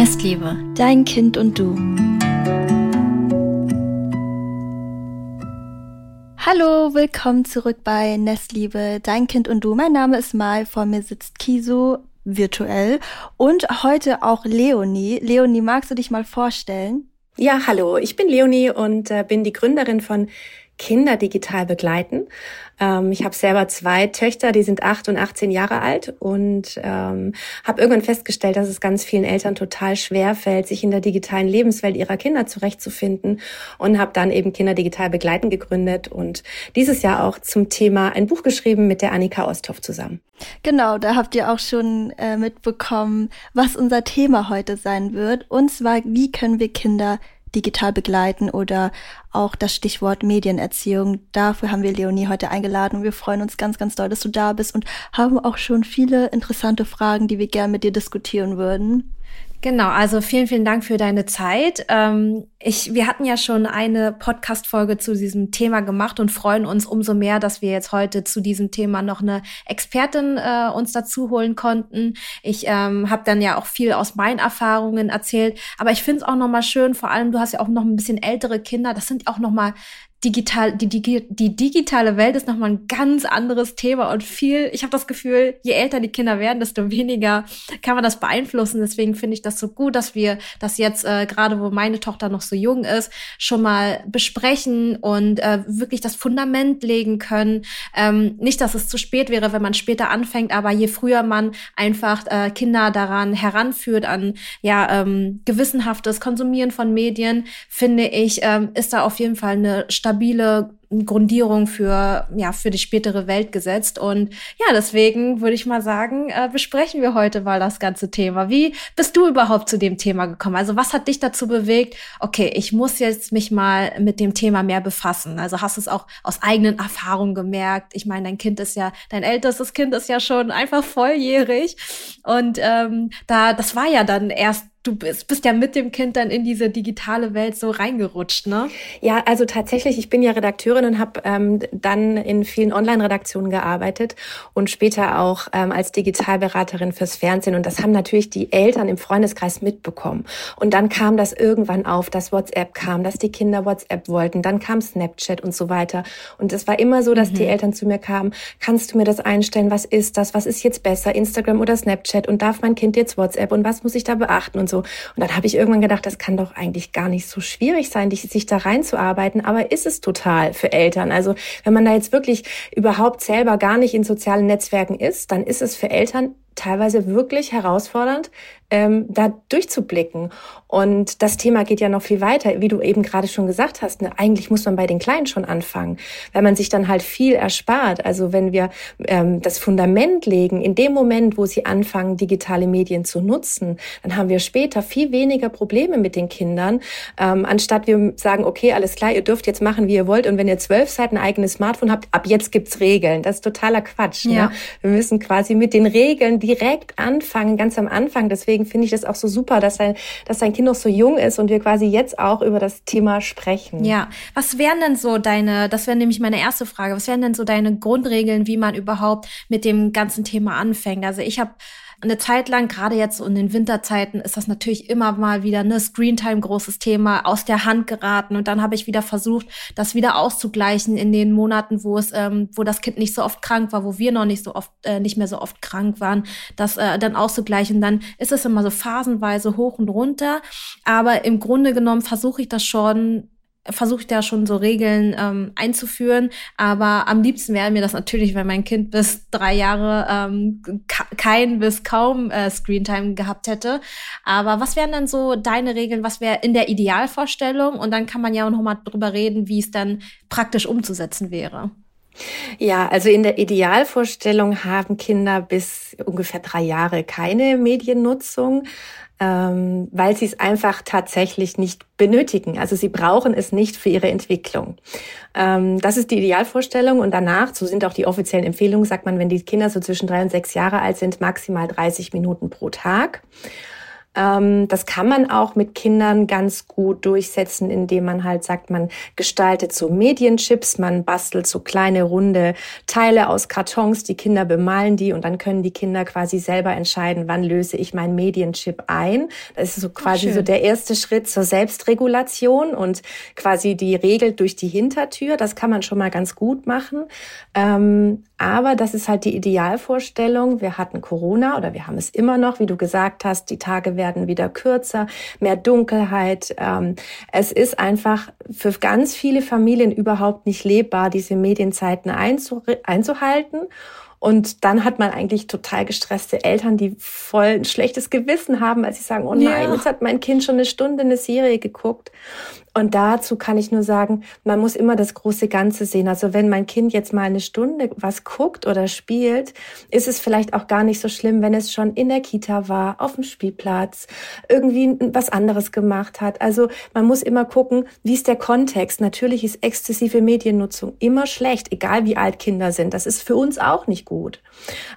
Nestliebe, dein Kind und du. Hallo, willkommen zurück bei Nestliebe, dein Kind und du. Mein Name ist Mai, vor mir sitzt Kiso virtuell und heute auch Leonie. Leonie, magst du dich mal vorstellen? Ja, hallo, ich bin Leonie und äh, bin die Gründerin von Kinder digital begleiten. Ähm, ich habe selber zwei Töchter, die sind acht und 18 Jahre alt und ähm, habe irgendwann festgestellt, dass es ganz vielen Eltern total schwer fällt, sich in der digitalen Lebenswelt ihrer Kinder zurechtzufinden und habe dann eben Kinder digital begleiten gegründet und dieses Jahr auch zum Thema ein Buch geschrieben mit der Annika Osthoff zusammen. Genau, da habt ihr auch schon äh, mitbekommen, was unser Thema heute sein wird. Und zwar, wie können wir Kinder digital begleiten oder auch das Stichwort Medienerziehung. Dafür haben wir Leonie heute eingeladen und wir freuen uns ganz, ganz doll, dass du da bist und haben auch schon viele interessante Fragen, die wir gerne mit dir diskutieren würden. Genau, also vielen, vielen Dank für deine Zeit. Ähm, ich, wir hatten ja schon eine Podcast-Folge zu diesem Thema gemacht und freuen uns umso mehr, dass wir jetzt heute zu diesem Thema noch eine Expertin äh, uns dazu holen konnten. Ich ähm, habe dann ja auch viel aus meinen Erfahrungen erzählt, aber ich finde es auch noch mal schön. Vor allem, du hast ja auch noch ein bisschen ältere Kinder. Das sind auch noch mal digital, die, die, die digitale Welt ist nochmal ein ganz anderes Thema und viel, ich habe das Gefühl, je älter die Kinder werden, desto weniger kann man das beeinflussen. Deswegen finde ich das so gut, dass wir das jetzt, äh, gerade wo meine Tochter noch so jung ist, schon mal besprechen und äh, wirklich das Fundament legen können. Ähm, nicht, dass es zu spät wäre, wenn man später anfängt, aber je früher man einfach äh, Kinder daran heranführt, an ja ähm, gewissenhaftes Konsumieren von Medien, finde ich, ähm, ist da auf jeden Fall eine stabile Grundierung für, ja, für die spätere Welt gesetzt. Und ja, deswegen würde ich mal sagen, äh, besprechen wir heute mal das ganze Thema. Wie bist du überhaupt zu dem Thema gekommen? Also was hat dich dazu bewegt? Okay, ich muss jetzt mich mal mit dem Thema mehr befassen. Also hast du es auch aus eigenen Erfahrungen gemerkt? Ich meine, dein Kind ist ja, dein ältestes Kind ist ja schon einfach volljährig. Und ähm, da, das war ja dann erst du bist, bist ja mit dem Kind dann in diese digitale Welt so reingerutscht, ne? Ja, also tatsächlich, ich bin ja Redakteurin und habe ähm, dann in vielen Online-Redaktionen gearbeitet und später auch ähm, als Digitalberaterin fürs Fernsehen. Und das haben natürlich die Eltern im Freundeskreis mitbekommen. Und dann kam das irgendwann auf, dass WhatsApp kam, dass die Kinder WhatsApp wollten, dann kam Snapchat und so weiter. Und es war immer so, dass mhm. die Eltern zu mir kamen, kannst du mir das einstellen, was ist das, was ist jetzt besser, Instagram oder Snapchat und darf mein Kind jetzt WhatsApp und was muss ich da beachten und so. Und dann habe ich irgendwann gedacht, das kann doch eigentlich gar nicht so schwierig sein, sich da reinzuarbeiten. Aber ist es total für Eltern. Also wenn man da jetzt wirklich überhaupt selber gar nicht in sozialen Netzwerken ist, dann ist es für Eltern teilweise wirklich herausfordernd, ähm, da durchzublicken. Und das Thema geht ja noch viel weiter, wie du eben gerade schon gesagt hast. Ne? Eigentlich muss man bei den Kleinen schon anfangen, weil man sich dann halt viel erspart. Also wenn wir ähm, das Fundament legen, in dem Moment, wo sie anfangen, digitale Medien zu nutzen, dann haben wir später viel weniger Probleme mit den Kindern, ähm, anstatt wir sagen, okay, alles klar, ihr dürft jetzt machen, wie ihr wollt. Und wenn ihr zwölf Seiten ein eigenes Smartphone habt, ab jetzt gibt's Regeln. Das ist totaler Quatsch. Ne? Ja. Ne? Wir müssen quasi mit den Regeln direkt anfangen, ganz am Anfang. Deswegen finde ich das auch so super, dass sein, dass sein Kind noch so jung ist und wir quasi jetzt auch über das Thema sprechen. Ja, was wären denn so deine, das wäre nämlich meine erste Frage, was wären denn so deine Grundregeln, wie man überhaupt mit dem ganzen Thema anfängt? Also ich habe eine Zeit lang, gerade jetzt in den Winterzeiten, ist das natürlich immer mal wieder eine Screentime großes Thema aus der Hand geraten. Und dann habe ich wieder versucht, das wieder auszugleichen in den Monaten, wo es, ähm, wo das Kind nicht so oft krank war, wo wir noch nicht so oft, äh, nicht mehr so oft krank waren, das äh, dann auszugleichen. Dann ist es immer so phasenweise hoch und runter. Aber im Grunde genommen versuche ich das schon versuche ich da schon so Regeln ähm, einzuführen. Aber am liebsten wäre mir das natürlich, wenn mein Kind bis drei Jahre ähm, kein bis kaum äh, Screentime gehabt hätte. Aber was wären denn so deine Regeln? Was wäre in der Idealvorstellung? Und dann kann man ja auch noch mal drüber reden, wie es dann praktisch umzusetzen wäre. Ja, also in der Idealvorstellung haben Kinder bis ungefähr drei Jahre keine Mediennutzung ähm, weil sie es einfach tatsächlich nicht benötigen. Also sie brauchen es nicht für ihre Entwicklung. Ähm, das ist die Idealvorstellung und danach, so sind auch die offiziellen Empfehlungen, sagt man, wenn die Kinder so zwischen drei und sechs Jahre alt sind, maximal 30 Minuten pro Tag. Ähm, das kann man auch mit Kindern ganz gut durchsetzen, indem man halt sagt, man gestaltet so Medienchips, man bastelt so kleine runde Teile aus Kartons, die Kinder bemalen die und dann können die Kinder quasi selber entscheiden, wann löse ich meinen Medienchip ein. Das ist so quasi so der erste Schritt zur Selbstregulation und quasi die Regel durch die Hintertür. Das kann man schon mal ganz gut machen. Ähm, aber das ist halt die Idealvorstellung. Wir hatten Corona oder wir haben es immer noch, wie du gesagt hast, die Tage werden wieder kürzer, mehr Dunkelheit. Ähm, es ist einfach für ganz viele Familien überhaupt nicht lebbar, diese Medienzeiten einzuhalten. Und dann hat man eigentlich total gestresste Eltern, die voll ein schlechtes Gewissen haben, als sie sagen, oh nein, ja. jetzt hat mein Kind schon eine Stunde eine Serie geguckt. Und dazu kann ich nur sagen, man muss immer das große Ganze sehen. Also wenn mein Kind jetzt mal eine Stunde was guckt oder spielt, ist es vielleicht auch gar nicht so schlimm, wenn es schon in der Kita war, auf dem Spielplatz, irgendwie was anderes gemacht hat. Also man muss immer gucken, wie ist der Kontext. Natürlich ist exzessive Mediennutzung immer schlecht, egal wie alt Kinder sind. Das ist für uns auch nicht gut.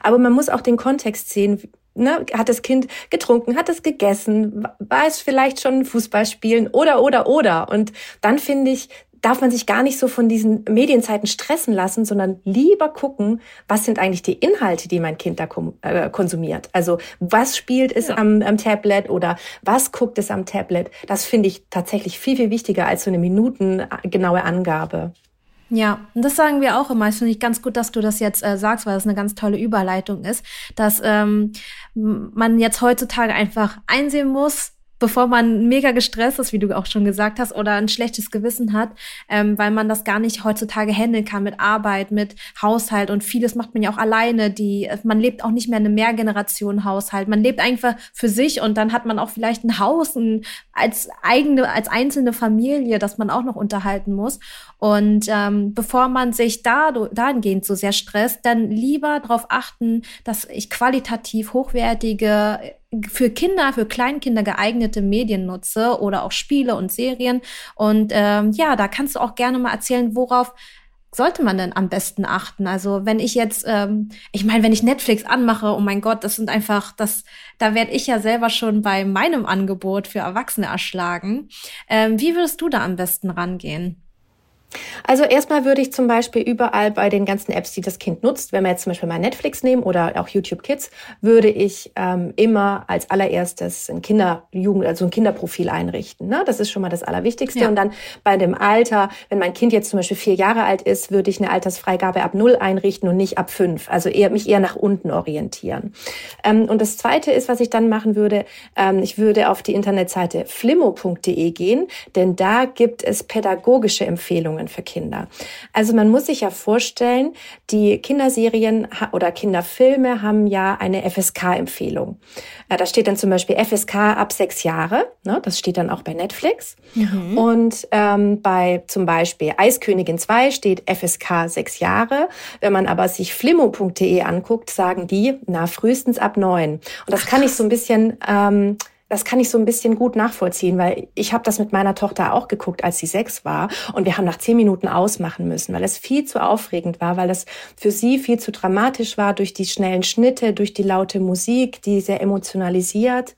Aber man muss auch den Kontext sehen ne, hat das Kind getrunken, hat es gegessen, war es vielleicht schon Fußball spielen oder, oder, oder. Und dann finde ich, darf man sich gar nicht so von diesen Medienzeiten stressen lassen, sondern lieber gucken, was sind eigentlich die Inhalte, die mein Kind da äh, konsumiert. Also was spielt es ja. am, am Tablet oder was guckt es am Tablet. Das finde ich tatsächlich viel, viel wichtiger als so eine minutengenaue Angabe. Ja, und das sagen wir auch immer. Das finde ich ganz gut, dass du das jetzt äh, sagst, weil das eine ganz tolle Überleitung ist, dass ähm, man jetzt heutzutage einfach einsehen muss, bevor man mega gestresst ist, wie du auch schon gesagt hast, oder ein schlechtes Gewissen hat, ähm, weil man das gar nicht heutzutage handeln kann mit Arbeit, mit Haushalt und vieles macht man ja auch alleine. Die, man lebt auch nicht mehr in einem Mehrgenerationen-Haushalt. Man lebt einfach für sich und dann hat man auch vielleicht ein Haus ein, als eigene, als einzelne Familie, das man auch noch unterhalten muss. Und ähm, bevor man sich da dahingehend so sehr stresst, dann lieber darauf achten, dass ich qualitativ hochwertige für Kinder, für Kleinkinder geeignete Medien nutze oder auch Spiele und Serien. Und ähm, ja, da kannst du auch gerne mal erzählen, worauf sollte man denn am besten achten? Also wenn ich jetzt, ähm, ich meine, wenn ich Netflix anmache, oh mein Gott, das sind einfach, das, da werde ich ja selber schon bei meinem Angebot für Erwachsene erschlagen. Ähm, wie würdest du da am besten rangehen? Also erstmal würde ich zum Beispiel überall bei den ganzen Apps, die das Kind nutzt, wenn wir jetzt zum Beispiel mal Netflix nehmen oder auch YouTube Kids, würde ich ähm, immer als allererstes ein Kinder, Jugend, also ein Kinderprofil einrichten. Ne? Das ist schon mal das Allerwichtigste. Ja. Und dann bei dem Alter, wenn mein Kind jetzt zum Beispiel vier Jahre alt ist, würde ich eine Altersfreigabe ab null einrichten und nicht ab fünf. Also eher mich eher nach unten orientieren. Ähm, und das Zweite ist, was ich dann machen würde, ähm, ich würde auf die Internetseite flimmo.de gehen, denn da gibt es pädagogische Empfehlungen Empfehlungen für Kinder. Also man muss sich ja vorstellen, die Kinderserien oder Kinderfilme haben ja eine FSK-Empfehlung. Äh, da steht dann zum Beispiel FSK ab sechs Jahre. Ne? Das steht dann auch bei Netflix. Mhm. Und ähm, bei zum Beispiel Eiskönigin 2 steht FSK sechs Jahre. Wenn man aber sich flimmo.de anguckt, sagen die, na, frühestens ab neun. Und das Ach, kann ich so ein bisschen ähm, das kann ich so ein bisschen gut nachvollziehen, weil ich habe das mit meiner Tochter auch geguckt, als sie sechs war. Und wir haben nach zehn Minuten ausmachen müssen, weil es viel zu aufregend war, weil es für sie viel zu dramatisch war durch die schnellen Schnitte, durch die laute Musik, die sehr emotionalisiert.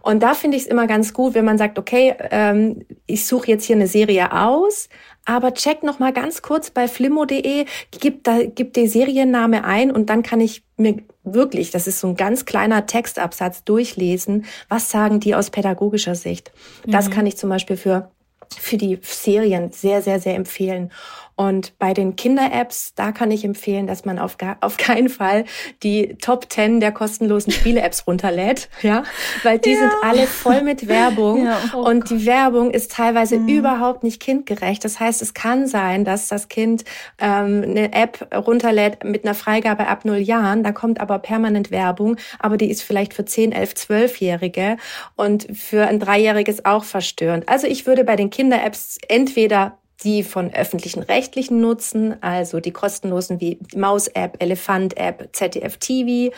Und da finde ich es immer ganz gut, wenn man sagt, okay, ähm, ich suche jetzt hier eine Serie aus, aber check noch mal ganz kurz bei flimmo.de, gib da gib den Serienname ein und dann kann ich mir wirklich, das ist so ein ganz kleiner Textabsatz durchlesen, was sagen die aus pädagogischer Sicht. Das mhm. kann ich zum Beispiel für für die Serien sehr, sehr, sehr empfehlen. Und bei den Kinder-Apps, da kann ich empfehlen, dass man auf, gar, auf keinen Fall die Top 10 der kostenlosen Spiele-Apps runterlädt, ja, weil die ja. sind alle voll mit Werbung ja, oh und Gott. die Werbung ist teilweise mhm. überhaupt nicht kindgerecht. Das heißt, es kann sein, dass das Kind ähm, eine App runterlädt mit einer Freigabe ab null Jahren, da kommt aber permanent Werbung, aber die ist vielleicht für 10, 11, 12-Jährige und für ein Dreijähriges auch verstörend. Also ich würde bei den Kinder-Apps entweder die von öffentlichen Rechtlichen nutzen, also die kostenlosen wie Maus-App, Elefant-App, ZDF-TV.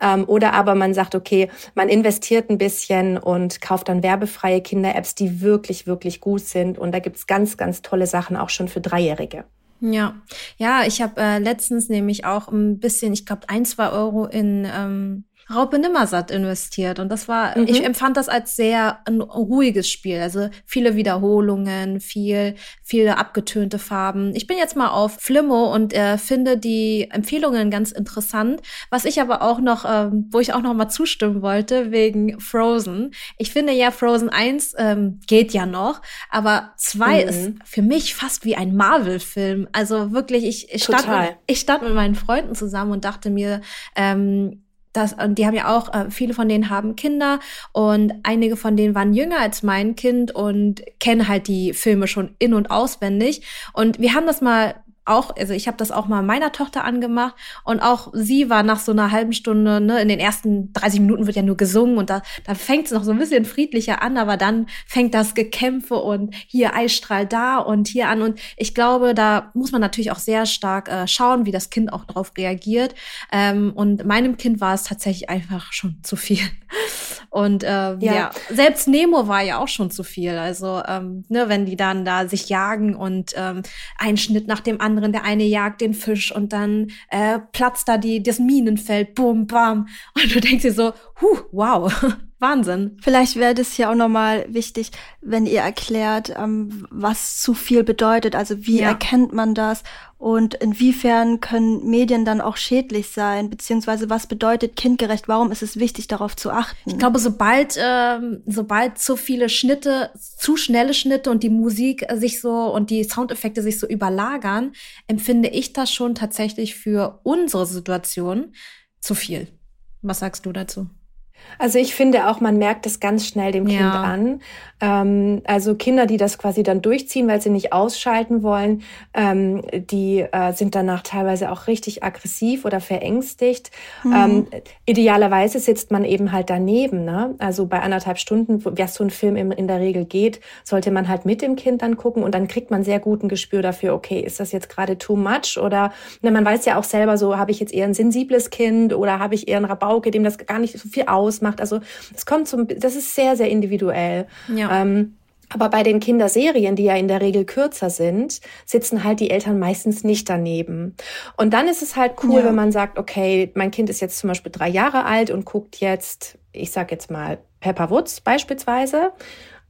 Ähm, oder aber man sagt, okay, man investiert ein bisschen und kauft dann werbefreie Kinder-Apps, die wirklich, wirklich gut sind. Und da gibt's ganz, ganz tolle Sachen auch schon für Dreijährige. Ja, ja, ich habe äh, letztens nämlich auch ein bisschen, ich glaube, ein, zwei Euro in ähm, Raupe Nimmersatt investiert. Und das war, mhm. ich empfand das als sehr ein ruhiges Spiel. Also viele Wiederholungen, viel, viele abgetönte Farben. Ich bin jetzt mal auf Flimmo und äh, finde die Empfehlungen ganz interessant. Was ich aber auch noch, ähm, wo ich auch noch mal zustimmen wollte, wegen Frozen. Ich finde ja, Frozen 1 ähm, geht ja noch, aber 2 mhm. ist für mich fast wie ein Marvel-Film. Also wirklich, ich, ich stand, mit, ich stand mit meinen Freunden zusammen und dachte mir, ähm, das, und die haben ja auch, äh, viele von denen haben Kinder und einige von denen waren jünger als mein Kind und kennen halt die Filme schon in- und auswendig. Und wir haben das mal auch, also ich habe das auch mal meiner Tochter angemacht und auch sie war nach so einer halben Stunde, ne, in den ersten 30 Minuten wird ja nur gesungen und da, da fängt es noch so ein bisschen friedlicher an, aber dann fängt das Gekämpfe und hier Eisstrahl da und hier an und ich glaube, da muss man natürlich auch sehr stark äh, schauen, wie das Kind auch drauf reagiert. Ähm, und meinem Kind war es tatsächlich einfach schon zu viel und äh, ja. ja. selbst Nemo war ja auch schon zu viel, also ähm, ne, wenn die dann da sich jagen und ähm, ein Schnitt nach dem anderen der eine jagt den Fisch und dann äh, platzt da die, das Minenfeld, bum, bam. Und du denkst dir so, huh, wow, Wahnsinn. Vielleicht wäre das ja auch nochmal wichtig, wenn ihr erklärt, ähm, was zu viel bedeutet. Also wie ja. erkennt man das und inwiefern können Medien dann auch schädlich sein, beziehungsweise was bedeutet kindgerecht? Warum ist es wichtig, darauf zu achten? Ich glaube, sobald ähm, sobald zu viele Schnitte, zu schnelle Schnitte und die Musik sich so und die Soundeffekte sich so überlagern, empfinde ich das schon tatsächlich für unsere Situation zu viel. Was sagst du dazu? Also ich finde auch, man merkt es ganz schnell dem Kind ja. an. Ähm, also Kinder, die das quasi dann durchziehen, weil sie nicht ausschalten wollen, ähm, die äh, sind danach teilweise auch richtig aggressiv oder verängstigt. Mhm. Ähm, idealerweise sitzt man eben halt daneben. Ne? Also bei anderthalb Stunden, wie so ein Film in, in der Regel geht, sollte man halt mit dem Kind dann gucken und dann kriegt man sehr guten Gespür dafür, okay, ist das jetzt gerade too much oder ne, man weiß ja auch selber so, habe ich jetzt eher ein sensibles Kind oder habe ich eher ein Rabauke, dem das gar nicht so viel ausmacht. Also es kommt zum, das ist sehr, sehr individuell. Ja. Ähm, aber bei den Kinderserien, die ja in der Regel kürzer sind, sitzen halt die Eltern meistens nicht daneben. Und dann ist es halt cool, ja. wenn man sagt, okay, mein Kind ist jetzt zum Beispiel drei Jahre alt und guckt jetzt, ich sag jetzt mal, Pepper Woods beispielsweise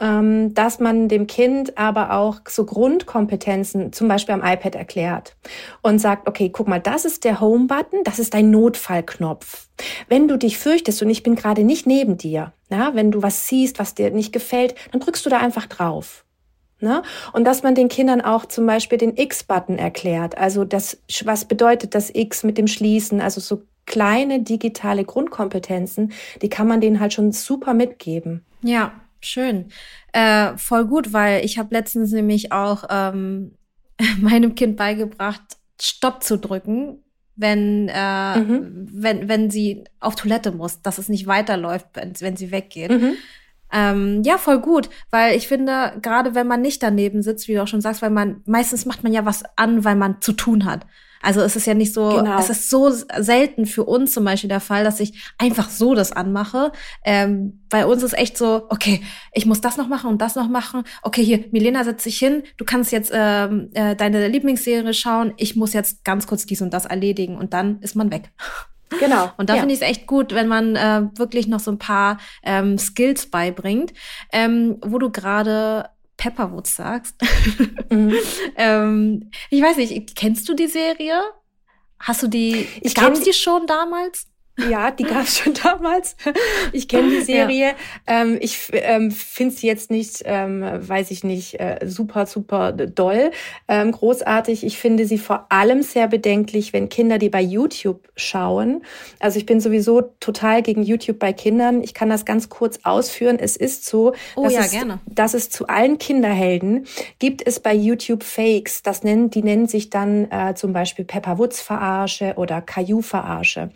ähm, dass man dem Kind aber auch so Grundkompetenzen zum Beispiel am iPad erklärt und sagt, okay, guck mal, das ist der Home-Button, das ist dein Notfallknopf. Wenn du dich fürchtest und ich bin gerade nicht neben dir, ja, wenn du was siehst, was dir nicht gefällt, dann drückst du da einfach drauf. Ne? Und dass man den Kindern auch zum Beispiel den X-Button erklärt. Also das, was bedeutet das X mit dem Schließen? Also so kleine digitale Grundkompetenzen, die kann man denen halt schon super mitgeben. Ja, Schön. Äh, voll gut, weil ich habe letztens nämlich auch ähm, meinem Kind beigebracht, Stopp zu drücken, wenn, äh, mhm. wenn, wenn sie auf Toilette muss, dass es nicht weiterläuft, wenn, wenn sie weggeht. Mhm. Ähm, ja, voll gut, weil ich finde, gerade wenn man nicht daneben sitzt, wie du auch schon sagst, weil man meistens macht man ja was an, weil man zu tun hat. Also es ist ja nicht so, genau. es ist so selten für uns zum Beispiel der Fall, dass ich einfach so das anmache. Ähm, bei uns ist echt so, okay, ich muss das noch machen und das noch machen. Okay, hier, Milena setzt sich hin, du kannst jetzt ähm, äh, deine Lieblingsserie schauen, ich muss jetzt ganz kurz dies und das erledigen und dann ist man weg. Genau. Und da ja. finde ich es echt gut, wenn man äh, wirklich noch so ein paar ähm, Skills beibringt, ähm, wo du gerade Pepperwood sagst. Mhm. ähm, ich weiß nicht, kennst du die Serie? Hast du die, ich gab es die schon damals? Ja, die gab es schon damals. Ich kenne die Serie. Ja. Ähm, ich ähm, finde sie jetzt nicht, ähm, weiß ich nicht, äh, super, super doll, ähm, großartig. Ich finde sie vor allem sehr bedenklich, wenn Kinder die bei YouTube schauen. Also ich bin sowieso total gegen YouTube bei Kindern. Ich kann das ganz kurz ausführen. Es ist so, oh, dass, ja, es, gerne. dass es zu allen Kinderhelden gibt es bei YouTube Fakes. Das nennen, die nennen sich dann äh, zum Beispiel Pepper Woods Verarsche oder Caillou Verarsche.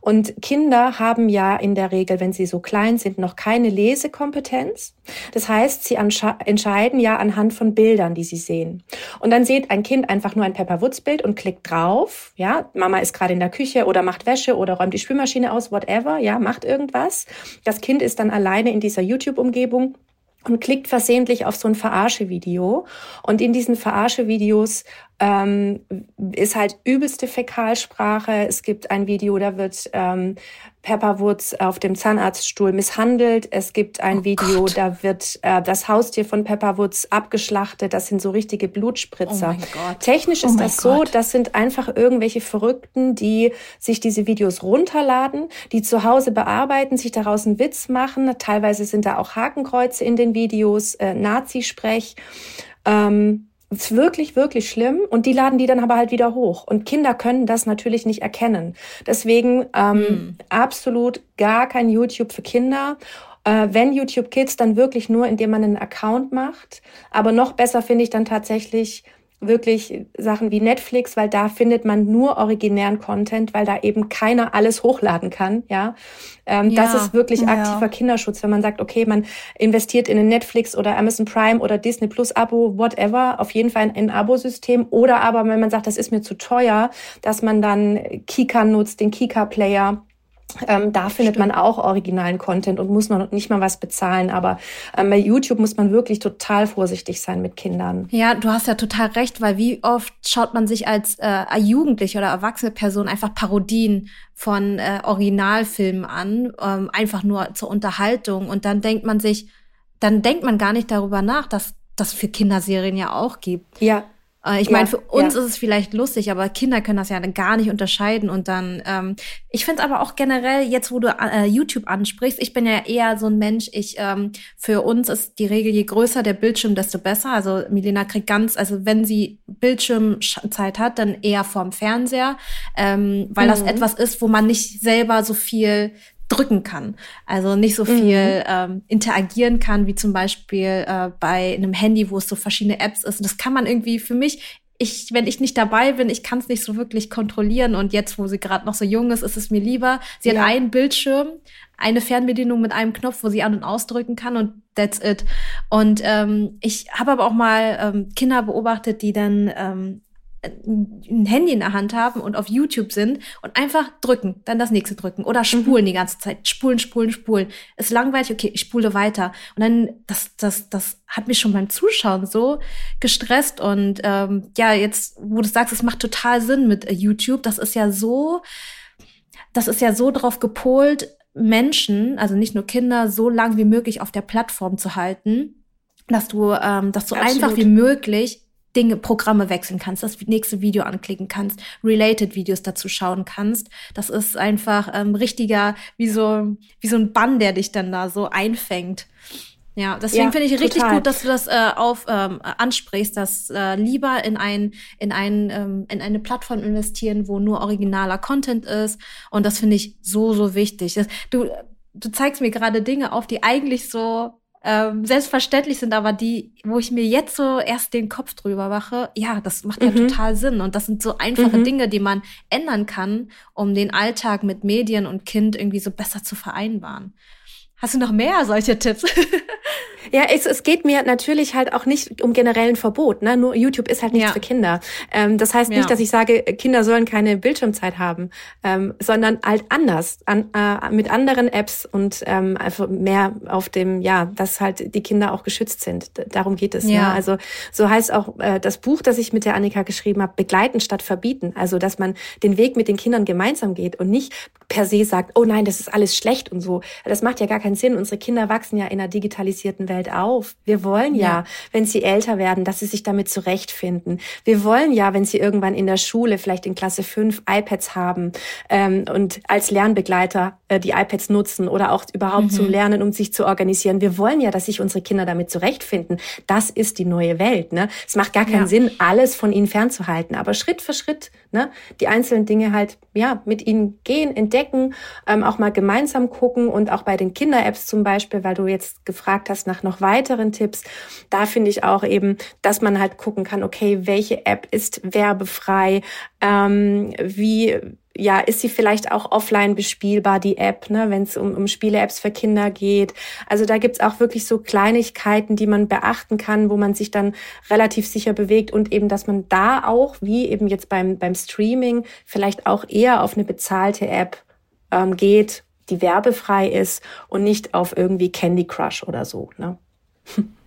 Und und Kinder haben ja in der Regel, wenn sie so klein sind, noch keine Lesekompetenz. Das heißt, sie entscheiden ja anhand von Bildern, die sie sehen. Und dann sieht ein Kind einfach nur ein Pepper Woods Bild und klickt drauf. Ja, Mama ist gerade in der Küche oder macht Wäsche oder räumt die Spülmaschine aus, whatever. Ja, macht irgendwas. Das Kind ist dann alleine in dieser YouTube-Umgebung und klickt versehentlich auf so ein Verarsche-Video. Und in diesen Verarsche-Videos ähm, ist halt übelste Fäkalsprache. Es gibt ein Video, da wird ähm, Pepper Woods auf dem Zahnarztstuhl misshandelt. Es gibt ein oh Video, Gott. da wird äh, das Haustier von Pepper Woods abgeschlachtet. Das sind so richtige Blutspritzer. Oh Technisch oh ist das so, Gott. das sind einfach irgendwelche Verrückten, die sich diese Videos runterladen, die zu Hause bearbeiten, sich daraus einen Witz machen. Teilweise sind da auch Hakenkreuze in den Videos, äh, Nazi-Sprech. Ähm, ist wirklich, wirklich schlimm. Und die laden die dann aber halt wieder hoch. Und Kinder können das natürlich nicht erkennen. Deswegen ähm, mhm. absolut gar kein YouTube für Kinder. Äh, wenn YouTube Kids, dann wirklich nur, indem man einen Account macht. Aber noch besser finde ich dann tatsächlich wirklich Sachen wie Netflix, weil da findet man nur originären Content, weil da eben keiner alles hochladen kann. Ja, ähm, ja das ist wirklich aktiver ja. Kinderschutz, wenn man sagt, okay, man investiert in ein Netflix oder Amazon Prime oder Disney Plus Abo, whatever, auf jeden Fall in ein Abo-System. Oder aber, wenn man sagt, das ist mir zu teuer, dass man dann Kika nutzt, den Kika Player ähm, da findet Stimmt. man auch originalen Content und muss noch nicht mal was bezahlen. Aber ähm, bei YouTube muss man wirklich total vorsichtig sein mit Kindern. Ja, du hast ja total recht, weil wie oft schaut man sich als äh, Jugendliche oder erwachsene Person einfach Parodien von äh, Originalfilmen an, ähm, einfach nur zur Unterhaltung. Und dann denkt man sich, dann denkt man gar nicht darüber nach, dass das für Kinderserien ja auch gibt. Ja, ich meine, für uns ja. ist es vielleicht lustig, aber Kinder können das ja gar nicht unterscheiden. Und dann, ähm, ich finde es aber auch generell, jetzt wo du äh, YouTube ansprichst, ich bin ja eher so ein Mensch, ich, ähm, für uns ist die Regel, je größer der Bildschirm, desto besser. Also Milena kriegt ganz, also wenn sie Bildschirmzeit hat, dann eher vorm Fernseher, ähm, weil mhm. das etwas ist, wo man nicht selber so viel drücken kann. Also nicht so viel mhm. ähm, interagieren kann, wie zum Beispiel äh, bei einem Handy, wo es so verschiedene Apps ist. Und das kann man irgendwie für mich, ich, wenn ich nicht dabei bin, ich kann es nicht so wirklich kontrollieren. Und jetzt, wo sie gerade noch so jung ist, ist es mir lieber. Sie ja. hat einen Bildschirm, eine Fernbedienung mit einem Knopf, wo sie an- und ausdrücken kann und that's it. Und ähm, ich habe aber auch mal ähm, Kinder beobachtet, die dann ähm, ein Handy in der Hand haben und auf YouTube sind und einfach drücken, dann das nächste drücken oder mhm. spulen mhm. die ganze Zeit, spulen, spulen, spulen. Ist langweilig, okay, ich spule weiter. Und dann, das, das, das hat mich schon beim Zuschauen so gestresst und ähm, ja, jetzt, wo du sagst, es macht total Sinn mit äh, YouTube, das ist ja so, das ist ja so drauf gepolt, Menschen, also nicht nur Kinder, so lang wie möglich auf der Plattform zu halten, dass du, ähm, dass du Absolut. einfach wie möglich Dinge, Programme wechseln kannst, das nächste Video anklicken kannst, related Videos dazu schauen kannst. Das ist einfach ähm, richtiger, wie so, wie so ein Bann, der dich dann da so einfängt. Ja, deswegen ja, finde ich richtig gut, dass du das äh, auf ähm, ansprichst, dass äh, lieber in ein in ein ähm, in eine Plattform investieren, wo nur originaler Content ist. Und das finde ich so so wichtig. Das, du du zeigst mir gerade Dinge auf, die eigentlich so ähm, selbstverständlich sind aber die, wo ich mir jetzt so erst den Kopf drüber mache, ja, das macht ja mhm. total Sinn. Und das sind so einfache mhm. Dinge, die man ändern kann, um den Alltag mit Medien und Kind irgendwie so besser zu vereinbaren. Hast du noch mehr solche Tipps? Ja, es, es geht mir natürlich halt auch nicht um generellen Verbot. Ne? Nur YouTube ist halt nichts ja. für Kinder. Ähm, das heißt nicht, ja. dass ich sage, Kinder sollen keine Bildschirmzeit haben, ähm, sondern halt anders, an, äh, mit anderen Apps und ähm, einfach mehr auf dem, ja, dass halt die Kinder auch geschützt sind. Darum geht es. Ne? Ja. Ne? Also so heißt auch äh, das Buch, das ich mit der Annika geschrieben habe, begleiten statt verbieten. Also dass man den Weg mit den Kindern gemeinsam geht und nicht per se sagt, oh nein, das ist alles schlecht und so. Das macht ja gar keinen Sinn. Unsere Kinder wachsen ja in einer digitalisierten Welt auf. Wir wollen ja, ja, wenn sie älter werden, dass sie sich damit zurechtfinden. Wir wollen ja, wenn sie irgendwann in der Schule, vielleicht in Klasse 5, iPads haben ähm, und als Lernbegleiter äh, die iPads nutzen oder auch überhaupt mhm. zum Lernen, um sich zu organisieren. Wir wollen ja, dass sich unsere Kinder damit zurechtfinden. Das ist die neue Welt. Ne? Es macht gar keinen ja. Sinn, alles von ihnen fernzuhalten, aber Schritt für Schritt ne, die einzelnen Dinge halt ja mit ihnen gehen, entdecken, ähm, auch mal gemeinsam gucken und auch bei den Kinder-Apps zum Beispiel, weil du jetzt gefragt hast nach noch weiteren Tipps. Da finde ich auch eben, dass man halt gucken kann, okay, welche App ist werbefrei, ähm, wie ja, ist sie vielleicht auch offline bespielbar, die App, ne, wenn es um, um Spiele-Apps für Kinder geht. Also da gibt's auch wirklich so Kleinigkeiten, die man beachten kann, wo man sich dann relativ sicher bewegt und eben, dass man da auch, wie eben jetzt beim, beim Streaming, vielleicht auch eher auf eine bezahlte App ähm, geht, die werbefrei ist und nicht auf irgendwie Candy Crush oder so. Ne?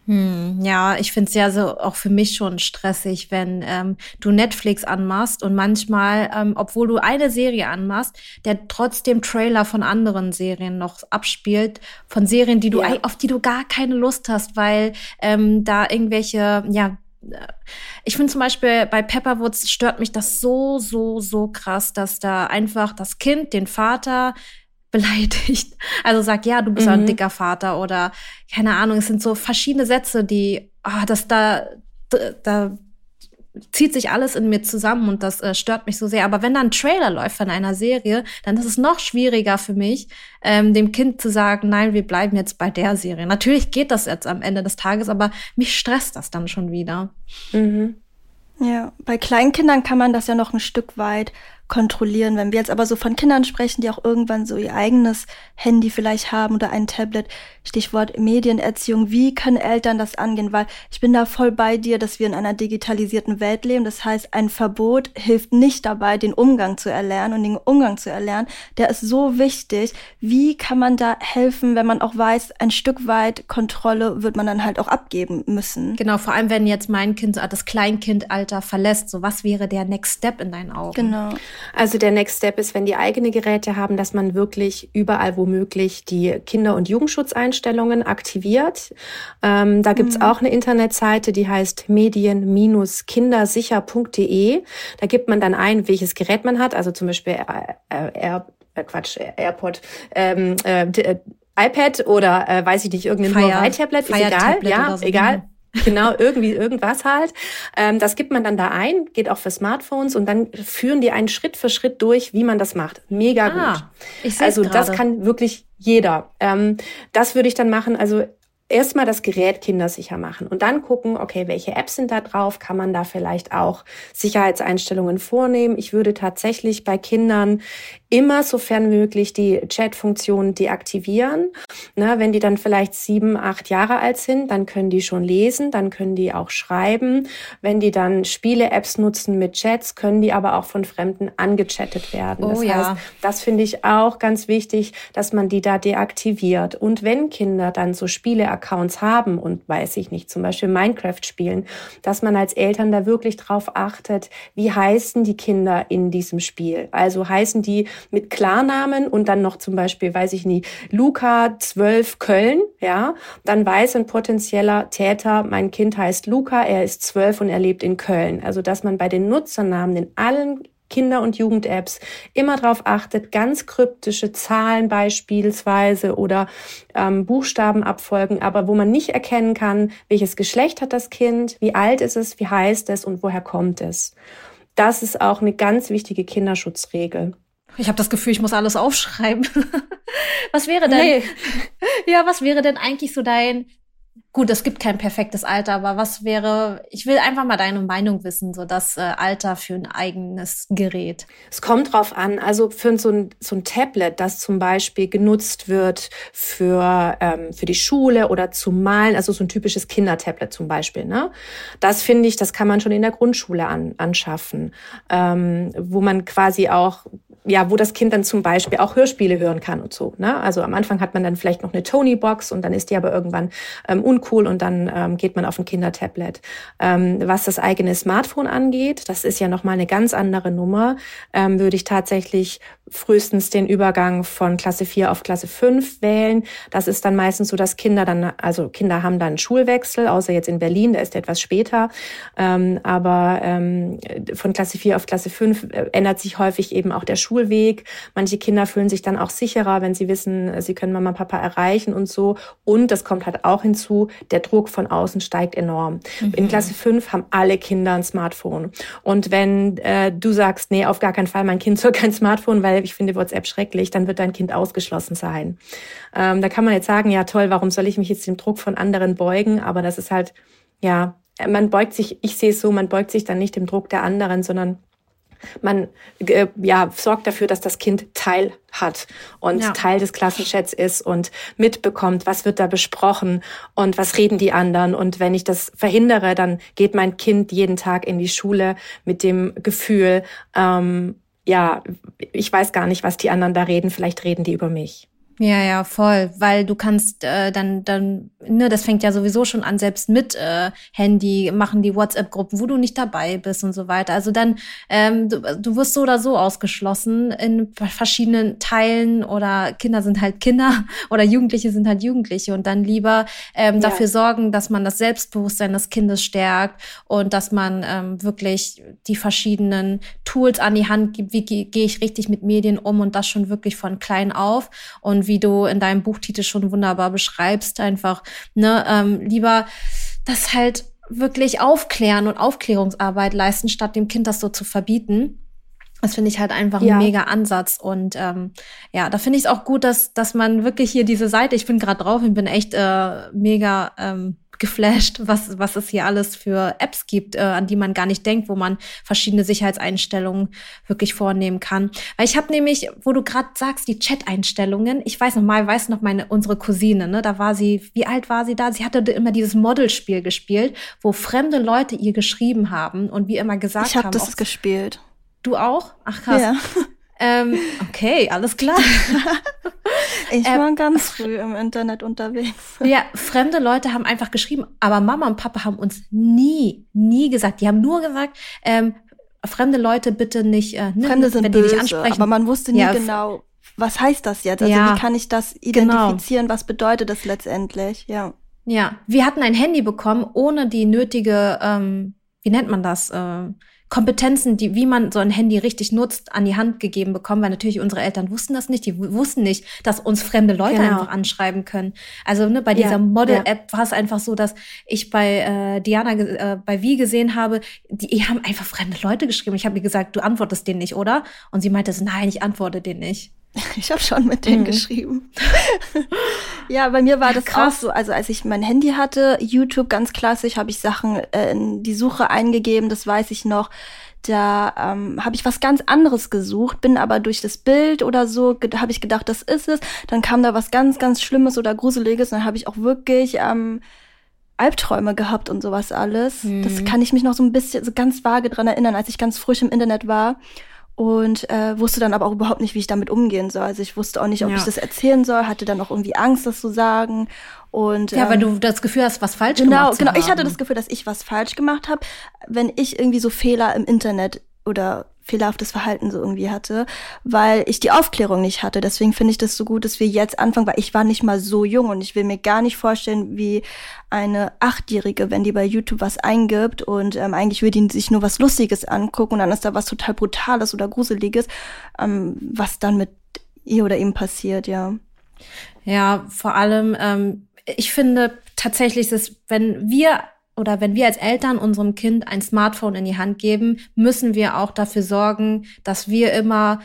Hm, ja, ich finde es ja so auch für mich schon stressig, wenn ähm, du Netflix anmachst und manchmal, ähm, obwohl du eine Serie anmachst, der trotzdem Trailer von anderen Serien noch abspielt, von Serien, die du ja. auf die du gar keine Lust hast, weil ähm, da irgendwelche, ja, ich finde zum Beispiel bei Pepperwoods stört mich das so, so, so krass, dass da einfach das Kind den Vater beleidigt. Also sagt, ja, du bist mhm. ein dicker Vater oder keine Ahnung, es sind so verschiedene Sätze, die, oh, das da, da zieht sich alles in mir zusammen und das äh, stört mich so sehr. Aber wenn da ein Trailer läuft von einer Serie, dann ist es noch schwieriger für mich, ähm, dem Kind zu sagen, nein, wir bleiben jetzt bei der Serie. Natürlich geht das jetzt am Ende des Tages, aber mich stresst das dann schon wieder. Mhm. Ja, bei Kleinkindern kann man das ja noch ein Stück weit kontrollieren. Wenn wir jetzt aber so von Kindern sprechen, die auch irgendwann so ihr eigenes Handy vielleicht haben oder ein Tablet, Stichwort Medienerziehung, wie können Eltern das angehen? Weil ich bin da voll bei dir, dass wir in einer digitalisierten Welt leben. Das heißt, ein Verbot hilft nicht dabei, den Umgang zu erlernen und den Umgang zu erlernen. Der ist so wichtig. Wie kann man da helfen, wenn man auch weiß, ein Stück weit Kontrolle wird man dann halt auch abgeben müssen? Genau, vor allem wenn jetzt mein Kind das Kleinkindalter verlässt, so was wäre der Next Step in deinen Augen? Genau. Also der Next Step ist, wenn die eigene Geräte haben, dass man wirklich überall womöglich die Kinder- und Jugendschutzeinstellungen aktiviert. Ähm, da gibt's mhm. auch eine Internetseite, die heißt medien-kindersicher.de. Da gibt man dann ein, welches Gerät man hat, also zum Beispiel äh, äh, Air, äh, Quatsch, AirPod, ähm, äh, äh iPad oder äh, weiß ich nicht, irgendein Huawei-Tablet, ist egal, ja, so. egal. Mhm. Genau, irgendwie irgendwas halt. Ähm, das gibt man dann da ein, geht auch für Smartphones und dann führen die einen Schritt für Schritt durch, wie man das macht. Mega ah, gut. Ich also das kann wirklich jeder. Ähm, das würde ich dann machen. Also erstmal das Gerät kindersicher machen und dann gucken, okay, welche Apps sind da drauf? Kann man da vielleicht auch Sicherheitseinstellungen vornehmen? Ich würde tatsächlich bei Kindern immer sofern möglich die Chat-Funktion deaktivieren. Na, wenn die dann vielleicht sieben, acht Jahre alt sind, dann können die schon lesen, dann können die auch schreiben. Wenn die dann Spiele-Apps nutzen mit Chats, können die aber auch von Fremden angechattet werden. Oh, das ja. heißt, das finde ich auch ganz wichtig, dass man die da deaktiviert. Und wenn Kinder dann so Spiele-Accounts haben und weiß ich nicht, zum Beispiel Minecraft spielen, dass man als Eltern da wirklich drauf achtet, wie heißen die Kinder in diesem Spiel? Also heißen die mit Klarnamen und dann noch zum Beispiel, weiß ich nie, Luca 12 Köln, ja, dann weiß ein potenzieller Täter, mein Kind heißt Luca, er ist 12 und er lebt in Köln. Also, dass man bei den Nutzernamen in allen Kinder- und Jugend-Apps immer darauf achtet, ganz kryptische Zahlen beispielsweise oder ähm, Buchstaben abfolgen, aber wo man nicht erkennen kann, welches Geschlecht hat das Kind, wie alt ist es, wie heißt es und woher kommt es. Das ist auch eine ganz wichtige Kinderschutzregel. Ich habe das Gefühl, ich muss alles aufschreiben. was wäre denn? Nee. Ja, was wäre denn eigentlich so dein Gut, es gibt kein perfektes Alter, aber was wäre, ich will einfach mal deine Meinung wissen, so das äh, Alter für ein eigenes Gerät. Es kommt drauf an, also für so ein, so ein Tablet, das zum Beispiel genutzt wird für, ähm, für die Schule oder zum Malen, also so ein typisches Kindertablet zum Beispiel, ne? Das finde ich, das kann man schon in der Grundschule an, anschaffen, ähm, wo man quasi auch ja, wo das Kind dann zum Beispiel auch Hörspiele hören kann und so. Ne? Also am Anfang hat man dann vielleicht noch eine Tony-Box und dann ist die aber irgendwann ähm, uncool und dann ähm, geht man auf ein Kindertablet. Ähm, was das eigene Smartphone angeht, das ist ja nochmal eine ganz andere Nummer, ähm, würde ich tatsächlich frühestens den Übergang von Klasse 4 auf Klasse 5 wählen. Das ist dann meistens so, dass Kinder dann, also Kinder haben dann Schulwechsel, außer jetzt in Berlin, da ist der etwas später. Ähm, aber ähm, von Klasse 4 auf Klasse 5 äh, ändert sich häufig eben auch der Schulweg. Manche Kinder fühlen sich dann auch sicherer, wenn sie wissen, sie können Mama, Papa erreichen und so. Und das kommt halt auch hinzu, der Druck von außen steigt enorm. Mhm. In Klasse 5 haben alle Kinder ein Smartphone. Und wenn äh, du sagst, nee, auf gar keinen Fall, mein Kind soll kein Smartphone, weil ich finde WhatsApp schrecklich, dann wird dein Kind ausgeschlossen sein. Ähm, da kann man jetzt sagen, ja toll, warum soll ich mich jetzt dem Druck von anderen beugen? Aber das ist halt, ja, man beugt sich, ich sehe es so, man beugt sich dann nicht dem Druck der anderen, sondern man äh, ja, sorgt dafür, dass das Kind Teil hat und ja. Teil des Klassenchats ist und mitbekommt, was wird da besprochen und was reden die anderen. Und wenn ich das verhindere, dann geht mein Kind jeden Tag in die Schule mit dem Gefühl, ähm, ja, ich weiß gar nicht, was die anderen da reden, vielleicht reden die über mich. Ja, ja, voll, weil du kannst äh, dann, dann, ne, das fängt ja sowieso schon an, selbst mit äh, Handy machen die WhatsApp-Gruppen, wo du nicht dabei bist und so weiter. Also dann, ähm, du, du wirst so oder so ausgeschlossen in verschiedenen Teilen oder Kinder sind halt Kinder oder Jugendliche sind halt Jugendliche und dann lieber ähm, ja. dafür sorgen, dass man das Selbstbewusstsein des Kindes stärkt und dass man ähm, wirklich die verschiedenen Tools an die Hand gibt, wie gehe ich richtig mit Medien um und das schon wirklich von klein auf und wie du in deinem Buchtitel schon wunderbar beschreibst, einfach, ne, ähm, lieber das halt wirklich aufklären und Aufklärungsarbeit leisten, statt dem Kind das so zu verbieten. Das finde ich halt einfach ja. ein mega Ansatz. Und ähm, ja, da finde ich es auch gut, dass, dass man wirklich hier diese Seite, ich bin gerade drauf und bin echt äh, mega ähm, geflasht, was, was es hier alles für Apps gibt, äh, an die man gar nicht denkt, wo man verschiedene Sicherheitseinstellungen wirklich vornehmen kann. Weil ich habe nämlich, wo du gerade sagst, die Chat-Einstellungen, ich weiß noch mal, weiß noch meine unsere Cousine, ne, da war sie, wie alt war sie da? Sie hatte immer dieses Modelspiel gespielt, wo fremde Leute ihr geschrieben haben und wie immer gesagt ich hab haben. Ich habe das gespielt. Du auch? Ach krass. Ja. Ähm, okay, alles klar. ich war ähm, ganz früh im Internet unterwegs. Ja, fremde Leute haben einfach geschrieben, aber Mama und Papa haben uns nie, nie gesagt. Die haben nur gesagt, ähm, fremde Leute bitte nicht, äh, ne, Fremde sind wenn böse, die dich ansprechen. Aber man wusste nie ja, genau, was heißt das jetzt? Also ja, wie kann ich das genau. identifizieren? Genau. Was bedeutet das letztendlich? Ja. Ja, wir hatten ein Handy bekommen ohne die nötige, ähm, wie nennt man das? Äh, Kompetenzen, die, wie man so ein Handy richtig nutzt, an die Hand gegeben bekommen, weil natürlich unsere Eltern wussten das nicht. Die wussten nicht, dass uns fremde Leute genau. einfach anschreiben können. Also ne, bei dieser ja, Model-App ja. war es einfach so, dass ich bei äh, Diana äh, bei Wie gesehen habe, die, die haben einfach fremde Leute geschrieben. Ich habe ihr gesagt, du antwortest denen nicht, oder? Und sie meinte, nein, ich antworte denen nicht. Ich habe schon mit denen mhm. geschrieben. ja, bei mir war das Krass. auch so. Also als ich mein Handy hatte, YouTube ganz klassisch, habe ich Sachen äh, in die Suche eingegeben, das weiß ich noch. Da ähm, habe ich was ganz anderes gesucht, bin aber durch das Bild oder so, habe ich gedacht, das ist es. Dann kam da was ganz, ganz Schlimmes oder Gruseliges. Und dann habe ich auch wirklich ähm, Albträume gehabt und sowas alles. Mhm. Das kann ich mich noch so ein bisschen, so ganz vage dran erinnern, als ich ganz frisch im Internet war und äh, wusste dann aber auch überhaupt nicht, wie ich damit umgehen soll. Also ich wusste auch nicht, ob ja. ich das erzählen soll, hatte dann auch irgendwie Angst, das zu sagen. Und, ja, ähm, weil du das Gefühl hast, was falsch genau, gemacht Genau, genau. Ich hatte das Gefühl, dass ich was falsch gemacht habe, wenn ich irgendwie so Fehler im Internet oder fehlerhaftes Verhalten so irgendwie hatte, weil ich die Aufklärung nicht hatte. Deswegen finde ich das so gut, dass wir jetzt anfangen, weil ich war nicht mal so jung und ich will mir gar nicht vorstellen, wie eine Achtjährige, wenn die bei YouTube was eingibt und ähm, eigentlich will die sich nur was Lustiges angucken und dann ist da was total Brutales oder Gruseliges, ähm, was dann mit ihr oder ihm passiert, ja. Ja, vor allem, ähm, ich finde tatsächlich, dass wenn wir oder wenn wir als Eltern unserem Kind ein Smartphone in die Hand geben, müssen wir auch dafür sorgen, dass wir immer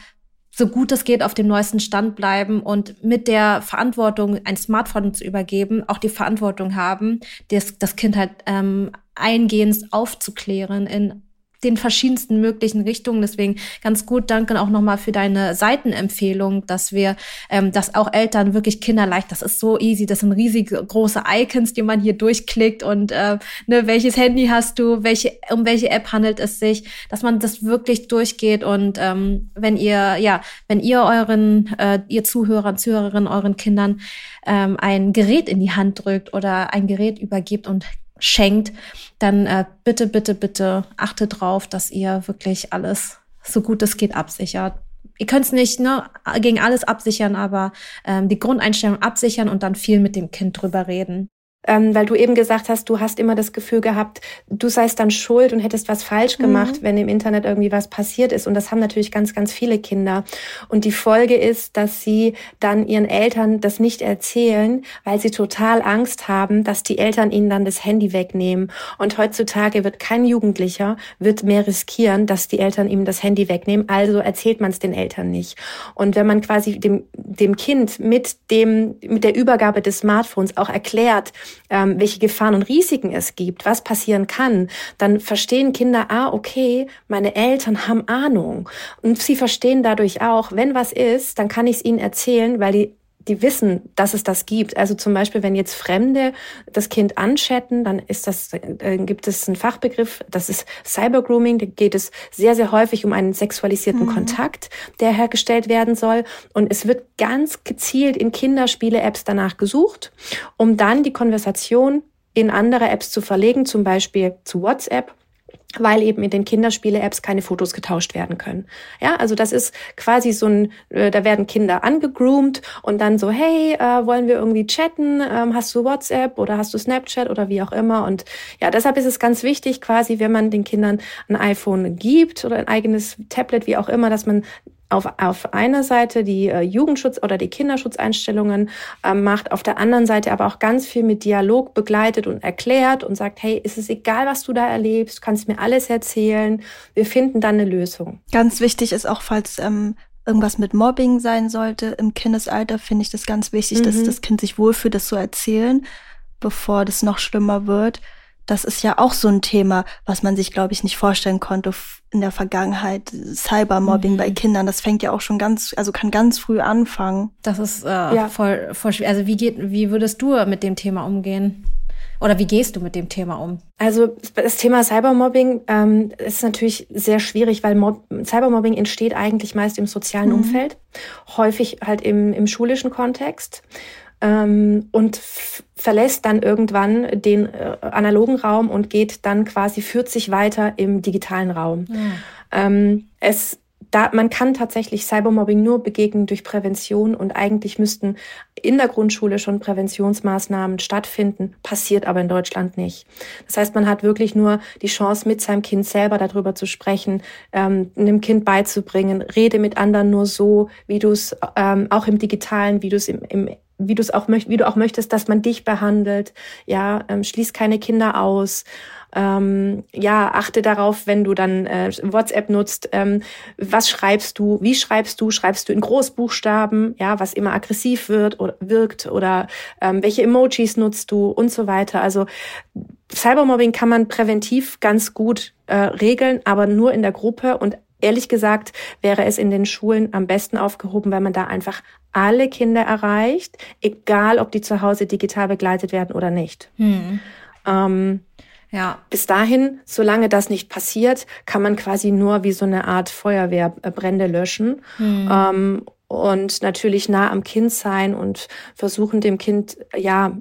so gut es geht auf dem neuesten Stand bleiben und mit der Verantwortung, ein Smartphone zu übergeben, auch die Verantwortung haben, das, das Kind halt ähm, eingehend aufzuklären in den verschiedensten möglichen Richtungen. Deswegen ganz gut, danke auch nochmal für deine Seitenempfehlung, dass wir, ähm, dass auch Eltern wirklich kinderleicht, das ist so easy, das sind riesige große Icons, die man hier durchklickt und äh, ne, welches Handy hast du, welche, um welche App handelt es sich, dass man das wirklich durchgeht und ähm, wenn ihr, ja, wenn ihr euren, äh, ihr Zuhörer, Zuhörerinnen, euren Kindern ähm, ein Gerät in die Hand drückt oder ein Gerät übergibt und schenkt, dann äh, bitte, bitte, bitte achtet drauf, dass ihr wirklich alles so gut es geht absichert. Ihr könnt es nicht ne, gegen alles absichern, aber ähm, die Grundeinstellung absichern und dann viel mit dem Kind drüber reden ähm, weil du eben gesagt hast, du hast immer das Gefühl gehabt, du seist dann schuld und hättest was falsch mhm. gemacht, mhm. wenn im Internet irgendwie was passiert ist. Und das haben natürlich ganz, ganz viele Kinder. Und die Folge ist, dass sie dann ihren Eltern das nicht erzählen, weil sie total Angst haben, dass die Eltern ihnen dann das Handy wegnehmen. Und heutzutage wird kein Jugendlicher wird mehr riskieren, dass die Eltern ihm das Handy wegnehmen. Also erzählt man es den Eltern nicht. Und wenn man quasi dem, dem Kind mit dem, mit der Übergabe des Smartphones auch erklärt, ähm, welche Gefahren und Risiken es gibt, was passieren kann, dann verstehen Kinder, ah, okay, meine Eltern haben Ahnung. Und sie verstehen dadurch auch, wenn was ist, dann kann ich es ihnen erzählen, weil die die wissen, dass es das gibt. Also zum Beispiel, wenn jetzt Fremde das Kind anchatten, dann ist das, äh, gibt es einen Fachbegriff, das ist Cybergrooming. Da geht es sehr, sehr häufig um einen sexualisierten mhm. Kontakt, der hergestellt werden soll. Und es wird ganz gezielt in Kinderspiele-Apps danach gesucht, um dann die Konversation in andere Apps zu verlegen, zum Beispiel zu WhatsApp weil eben in den Kinderspiele-Apps keine Fotos getauscht werden können. Ja, also das ist quasi so ein, äh, da werden Kinder angegroomt und dann so, hey, äh, wollen wir irgendwie chatten? Ähm, hast du WhatsApp oder hast du Snapchat oder wie auch immer? Und ja, deshalb ist es ganz wichtig, quasi, wenn man den Kindern ein iPhone gibt oder ein eigenes Tablet, wie auch immer, dass man auf, auf einer Seite die äh, Jugendschutz- oder die Kinderschutzeinstellungen äh, macht, auf der anderen Seite aber auch ganz viel mit Dialog begleitet und erklärt und sagt, hey, ist es egal, was du da erlebst, du kannst mir alles erzählen, wir finden dann eine Lösung. Ganz wichtig ist auch, falls ähm, irgendwas mit Mobbing sein sollte im Kindesalter, finde ich das ganz wichtig, mhm. dass das Kind sich wohlfühlt, das zu erzählen, bevor das noch schlimmer wird das ist ja auch so ein Thema, was man sich, glaube ich, nicht vorstellen konnte in der Vergangenheit. Cybermobbing mhm. bei Kindern, das fängt ja auch schon ganz, also kann ganz früh anfangen. Das ist äh, ja. voll, voll schwierig. Also wie geht, wie würdest du mit dem Thema umgehen? Oder wie gehst du mit dem Thema um? Also das Thema Cybermobbing ähm, ist natürlich sehr schwierig, weil Mob Cybermobbing entsteht eigentlich meist im sozialen mhm. Umfeld, häufig halt im, im schulischen Kontext ähm, und verlässt dann irgendwann den äh, analogen Raum und geht dann quasi, führt sich weiter im digitalen Raum. Ja. Ähm, es da, man kann tatsächlich Cybermobbing nur begegnen durch Prävention und eigentlich müssten in der Grundschule schon Präventionsmaßnahmen stattfinden, passiert aber in Deutschland nicht. Das heißt, man hat wirklich nur die Chance, mit seinem Kind selber darüber zu sprechen, ähm, einem Kind beizubringen, rede mit anderen nur so, wie du es ähm, auch im digitalen, wie du es im, im wie du es auch möchtest, wie du auch möchtest, dass man dich behandelt. Ja, ähm, schließ keine Kinder aus. Ähm, ja, achte darauf, wenn du dann äh, WhatsApp nutzt, ähm, was schreibst du, wie schreibst du, schreibst du in Großbuchstaben, ja, was immer aggressiv wird oder wirkt oder ähm, welche Emojis nutzt du und so weiter. Also Cybermobbing kann man präventiv ganz gut äh, regeln, aber nur in der Gruppe und ehrlich gesagt wäre es in den Schulen am besten aufgehoben, weil man da einfach alle Kinder erreicht, egal ob die zu Hause digital begleitet werden oder nicht. Hm. Ähm, ja. Bis dahin, solange das nicht passiert, kann man quasi nur wie so eine Art Feuerwehrbrände löschen. Hm. Ähm, und natürlich nah am Kind sein und versuchen dem Kind, ja,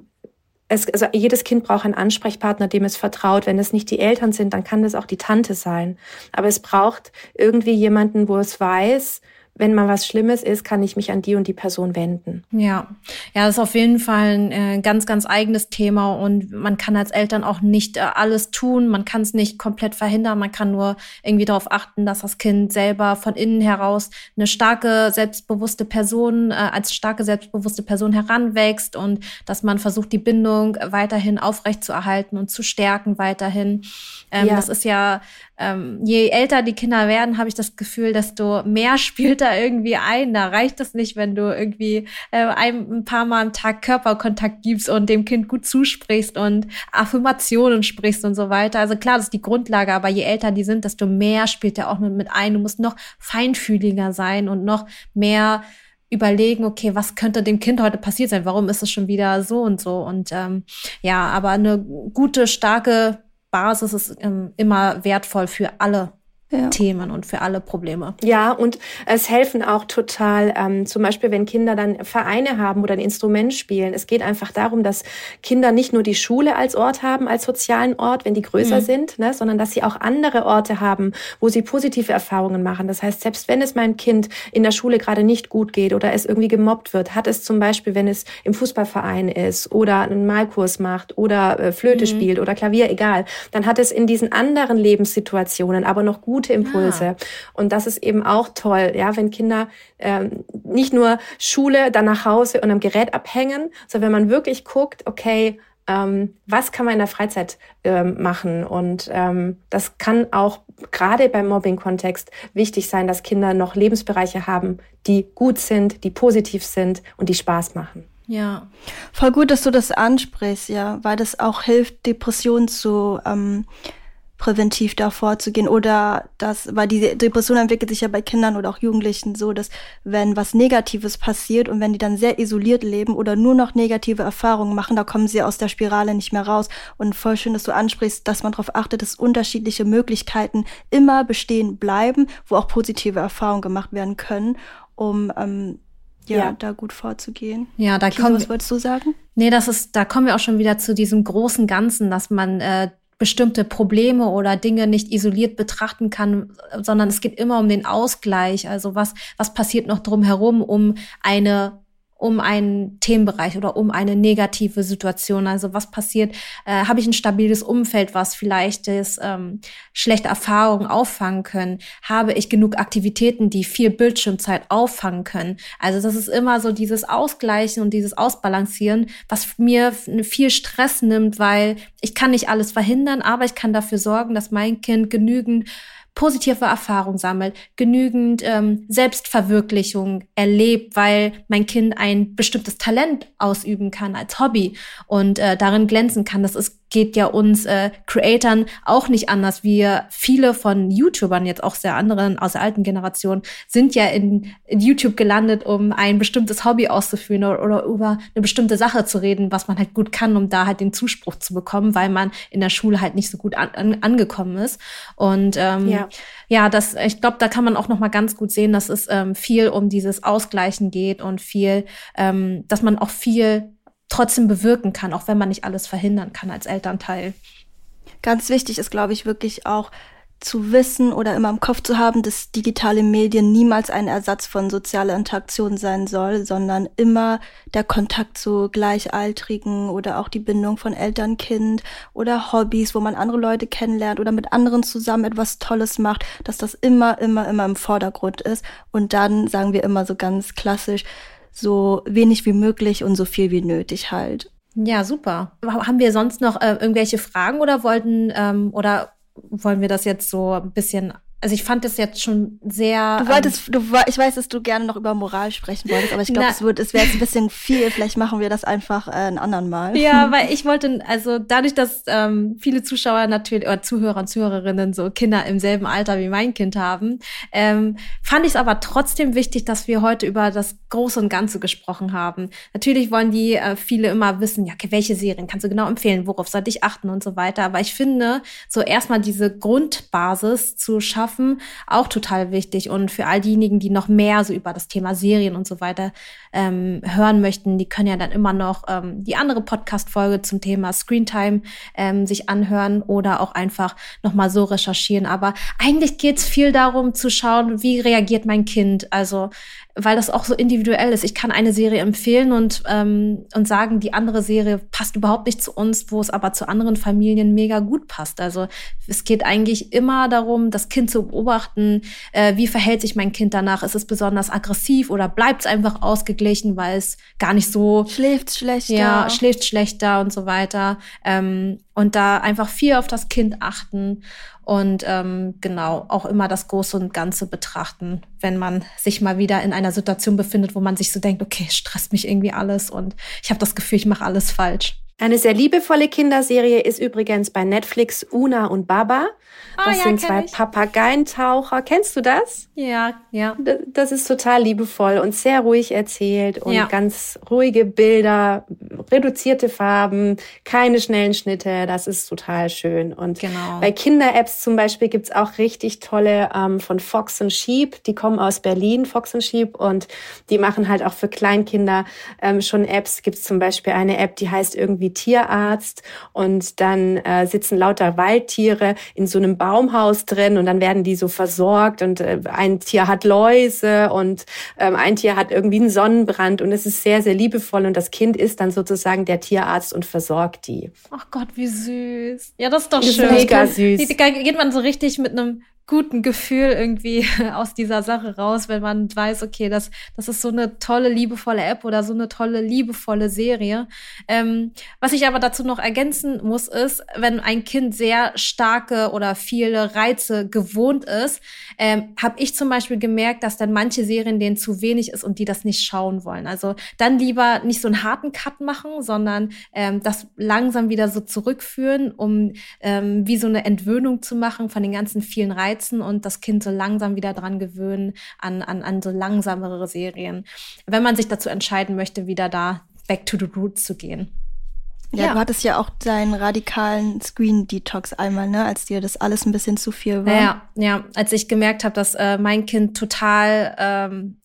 es, also jedes Kind braucht einen Ansprechpartner, dem es vertraut. Wenn es nicht die Eltern sind, dann kann das auch die Tante sein. Aber es braucht irgendwie jemanden, wo es weiß, wenn mal was Schlimmes ist, kann ich mich an die und die Person wenden. Ja, ja, das ist auf jeden Fall ein äh, ganz, ganz eigenes Thema und man kann als Eltern auch nicht äh, alles tun. Man kann es nicht komplett verhindern. Man kann nur irgendwie darauf achten, dass das Kind selber von innen heraus eine starke, selbstbewusste Person, äh, als starke, selbstbewusste Person heranwächst und dass man versucht, die Bindung weiterhin aufrechtzuerhalten und zu stärken weiterhin. Ähm, ja. Das ist ja ähm, je älter die Kinder werden, habe ich das Gefühl, desto mehr spielt da irgendwie ein. Da reicht es nicht, wenn du irgendwie äh, ein, ein paar Mal am Tag Körperkontakt gibst und dem Kind gut zusprichst und Affirmationen sprichst und so weiter. Also klar, das ist die Grundlage, aber je älter die sind, desto mehr spielt er auch mit, mit ein. Du musst noch feinfühliger sein und noch mehr überlegen, okay, was könnte dem Kind heute passiert sein? Warum ist es schon wieder so und so? Und ähm, ja, aber eine gute, starke Basis ist ähm, immer wertvoll für alle ja. Themen und für alle Probleme. Ja, und es helfen auch total, ähm, zum Beispiel, wenn Kinder dann Vereine haben oder ein Instrument spielen. Es geht einfach darum, dass Kinder nicht nur die Schule als Ort haben, als sozialen Ort, wenn die größer mhm. sind, ne, sondern dass sie auch andere Orte haben, wo sie positive Erfahrungen machen. Das heißt, selbst wenn es meinem Kind in der Schule gerade nicht gut geht oder es irgendwie gemobbt wird, hat es zum Beispiel, wenn es im Fußballverein ist oder einen Malkurs macht oder äh, Flöte mhm. spielt oder Klavier, egal, dann hat es in diesen anderen Lebenssituationen aber noch gut gute Impulse. Ja. Und das ist eben auch toll, ja, wenn Kinder ähm, nicht nur Schule, dann nach Hause und am Gerät abhängen, sondern wenn man wirklich guckt, okay, ähm, was kann man in der Freizeit ähm, machen? Und ähm, das kann auch gerade beim Mobbing-Kontext wichtig sein, dass Kinder noch Lebensbereiche haben, die gut sind, die positiv sind und die Spaß machen. Ja, voll gut, dass du das ansprichst, ja, weil das auch hilft, Depressionen zu ähm, präventiv da vorzugehen oder das, weil die Depression entwickelt sich ja bei Kindern oder auch Jugendlichen so, dass wenn was Negatives passiert und wenn die dann sehr isoliert leben oder nur noch negative Erfahrungen machen, da kommen sie aus der Spirale nicht mehr raus. Und voll schön, dass du ansprichst, dass man darauf achtet, dass unterschiedliche Möglichkeiten immer bestehen bleiben, wo auch positive Erfahrungen gemacht werden können, um ähm, ja, ja, da gut vorzugehen. Ja, da kommen. Was wolltest du sagen? Nee, das ist, da kommen wir auch schon wieder zu diesem großen Ganzen, dass man äh, bestimmte Probleme oder Dinge nicht isoliert betrachten kann, sondern es geht immer um den Ausgleich. Also was, was passiert noch drumherum, um eine um einen Themenbereich oder um eine negative Situation. Also was passiert? Äh, Habe ich ein stabiles Umfeld, was vielleicht das, ähm, schlechte Erfahrungen auffangen können? Habe ich genug Aktivitäten, die viel Bildschirmzeit auffangen können? Also das ist immer so dieses Ausgleichen und dieses Ausbalancieren, was mir viel Stress nimmt, weil ich kann nicht alles verhindern, aber ich kann dafür sorgen, dass mein Kind genügend positive Erfahrung sammelt, genügend ähm, Selbstverwirklichung erlebt, weil mein Kind ein bestimmtes Talent ausüben kann als Hobby und äh, darin glänzen kann. Das ist geht ja uns äh, Creatoren auch nicht anders. Wir viele von YouTubern, jetzt auch sehr anderen aus der alten Generation, sind ja in, in YouTube gelandet, um ein bestimmtes Hobby auszuführen oder, oder, über eine bestimmte Sache zu reden, was man halt gut kann, um da halt den Zuspruch zu bekommen, weil man in der Schule halt nicht so gut an, an, angekommen ist. Und ähm, ja. ja, das, ich glaube, da kann man auch noch mal ganz gut sehen, dass es ähm, viel um dieses Ausgleichen geht und viel, ähm, dass man auch viel trotzdem bewirken kann, auch wenn man nicht alles verhindern kann als Elternteil. Ganz wichtig ist, glaube ich, wirklich auch zu wissen oder immer im Kopf zu haben, dass digitale Medien niemals ein Ersatz von sozialer Interaktion sein soll, sondern immer der Kontakt zu Gleichaltrigen oder auch die Bindung von Eltern-Kind oder Hobbys, wo man andere Leute kennenlernt oder mit anderen zusammen etwas Tolles macht, dass das immer, immer, immer im Vordergrund ist. Und dann sagen wir immer so ganz klassisch, so wenig wie möglich und so viel wie nötig halt. Ja, super. Haben wir sonst noch äh, irgendwelche Fragen oder wollten ähm, oder wollen wir das jetzt so ein bisschen also ich fand das jetzt schon sehr. Du wolltest, ähm, du, ich weiß, dass du gerne noch über Moral sprechen wolltest, aber ich glaube, es wird, es wäre jetzt ein bisschen viel. Vielleicht machen wir das einfach äh, ein anderen Mal. Ja, weil ich wollte, also dadurch, dass ähm, viele Zuschauer natürlich oder Zuhörer und Zuhörerinnen so Kinder im selben Alter wie mein Kind haben, ähm, fand ich es aber trotzdem wichtig, dass wir heute über das Große und Ganze gesprochen haben. Natürlich wollen die äh, viele immer wissen, ja, okay, welche Serien kannst du genau empfehlen, worauf sollte ich achten und so weiter. Aber ich finde, so erstmal diese Grundbasis zu schaffen schaffen, auch total wichtig. Und für all diejenigen, die noch mehr so über das Thema Serien und so weiter ähm, hören möchten, die können ja dann immer noch ähm, die andere Podcast-Folge zum Thema Screentime ähm, sich anhören oder auch einfach nochmal so recherchieren. Aber eigentlich geht es viel darum zu schauen, wie reagiert mein Kind. Also weil das auch so individuell ist. Ich kann eine Serie empfehlen und, ähm, und sagen, die andere Serie passt überhaupt nicht zu uns, wo es aber zu anderen Familien mega gut passt. Also es geht eigentlich immer darum, das Kind zu beobachten, äh, wie verhält sich mein Kind danach? Ist es besonders aggressiv oder bleibt es einfach ausgeglichen, weil es gar nicht so schläft schlechter, ja, schläft schlechter und so weiter. Ähm, und da einfach viel auf das Kind achten und ähm, genau auch immer das Große und Ganze betrachten, wenn man sich mal wieder in einer Situation befindet, wo man sich so denkt, okay, stresst mich irgendwie alles und ich habe das Gefühl, ich mache alles falsch. Eine sehr liebevolle Kinderserie ist übrigens bei Netflix Una und Baba. Ah, das ja, sind zwei ich. Papageientaucher. Kennst du das? Ja, ja. Das ist total liebevoll und sehr ruhig erzählt und ja. ganz ruhige Bilder, reduzierte Farben, keine schnellen Schnitte. Das ist total schön. Und genau. bei Kinder-Apps zum Beispiel gibt's auch richtig tolle ähm, von Fox and Sheep. Die kommen aus Berlin, Fox and Sheep, und die machen halt auch für Kleinkinder ähm, schon Apps. Gibt's zum Beispiel eine App, die heißt irgendwie Tierarzt und dann äh, sitzen lauter Waldtiere in so einem Baumhaus drin und dann werden die so versorgt und äh, ein Tier hat Läuse und ähm, ein Tier hat irgendwie einen Sonnenbrand und es ist sehr, sehr liebevoll und das Kind ist dann sozusagen der Tierarzt und versorgt die. Ach Gott, wie süß. Ja, das ist doch das schön. Ist mega süß. Da geht man so richtig mit einem guten Gefühl irgendwie aus dieser Sache raus, wenn man weiß, okay, das, das ist so eine tolle, liebevolle App oder so eine tolle, liebevolle Serie. Ähm, was ich aber dazu noch ergänzen muss, ist, wenn ein Kind sehr starke oder viele Reize gewohnt ist, ähm, habe ich zum Beispiel gemerkt, dass dann manche Serien denen zu wenig ist und die das nicht schauen wollen. Also dann lieber nicht so einen harten Cut machen, sondern ähm, das langsam wieder so zurückführen, um ähm, wie so eine Entwöhnung zu machen von den ganzen vielen Reizen reizen und das Kind so langsam wieder dran gewöhnen an, an, an so langsamere Serien, wenn man sich dazu entscheiden möchte, wieder da back to the roots zu gehen. Ja, ja, du hattest ja auch deinen radikalen Screen-Detox einmal, ne, als dir das alles ein bisschen zu viel war. Ja, ja, als ich gemerkt habe, dass äh, mein Kind total, ähm,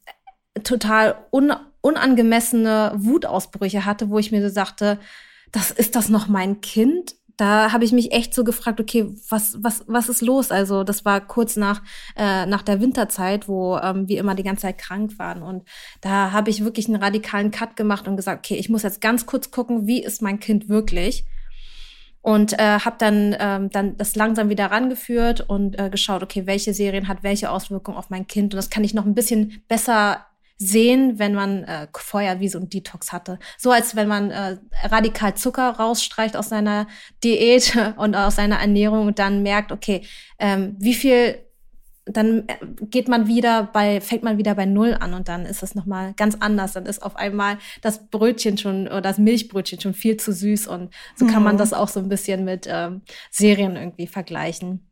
total un unangemessene Wutausbrüche hatte, wo ich mir so sagte, das ist das noch mein Kind? Da habe ich mich echt so gefragt, okay, was, was, was ist los? Also das war kurz nach, äh, nach der Winterzeit, wo ähm, wir immer die ganze Zeit krank waren. Und da habe ich wirklich einen radikalen Cut gemacht und gesagt, okay, ich muss jetzt ganz kurz gucken, wie ist mein Kind wirklich? Und äh, habe dann, ähm, dann das langsam wieder rangeführt und äh, geschaut, okay, welche Serien hat welche Auswirkungen auf mein Kind. Und das kann ich noch ein bisschen besser sehen, wenn man äh, vorher wie so ein Detox hatte. So als wenn man äh, radikal Zucker rausstreicht aus seiner Diät und aus seiner Ernährung und dann merkt, okay, ähm, wie viel dann äh, geht man wieder bei, fängt man wieder bei Null an und dann ist es nochmal ganz anders. Dann ist auf einmal das Brötchen schon oder das Milchbrötchen schon viel zu süß und so mhm. kann man mhm. das auch so ein bisschen mit ähm, Serien irgendwie vergleichen.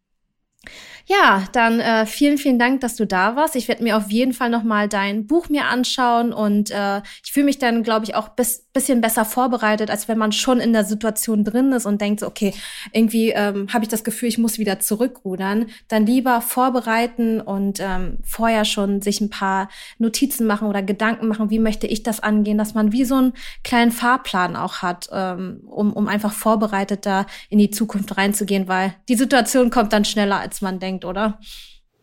Ja, dann äh, vielen, vielen Dank, dass du da warst. Ich werde mir auf jeden Fall noch mal dein Buch mir anschauen und äh, ich fühle mich dann, glaube ich, auch bis bisschen besser vorbereitet, als wenn man schon in der Situation drin ist und denkt, okay, irgendwie ähm, habe ich das Gefühl, ich muss wieder zurückrudern. Dann lieber vorbereiten und ähm, vorher schon sich ein paar Notizen machen oder Gedanken machen, wie möchte ich das angehen, dass man wie so einen kleinen Fahrplan auch hat, ähm, um, um einfach vorbereitet da in die Zukunft reinzugehen, weil die Situation kommt dann schneller, als man denkt, oder?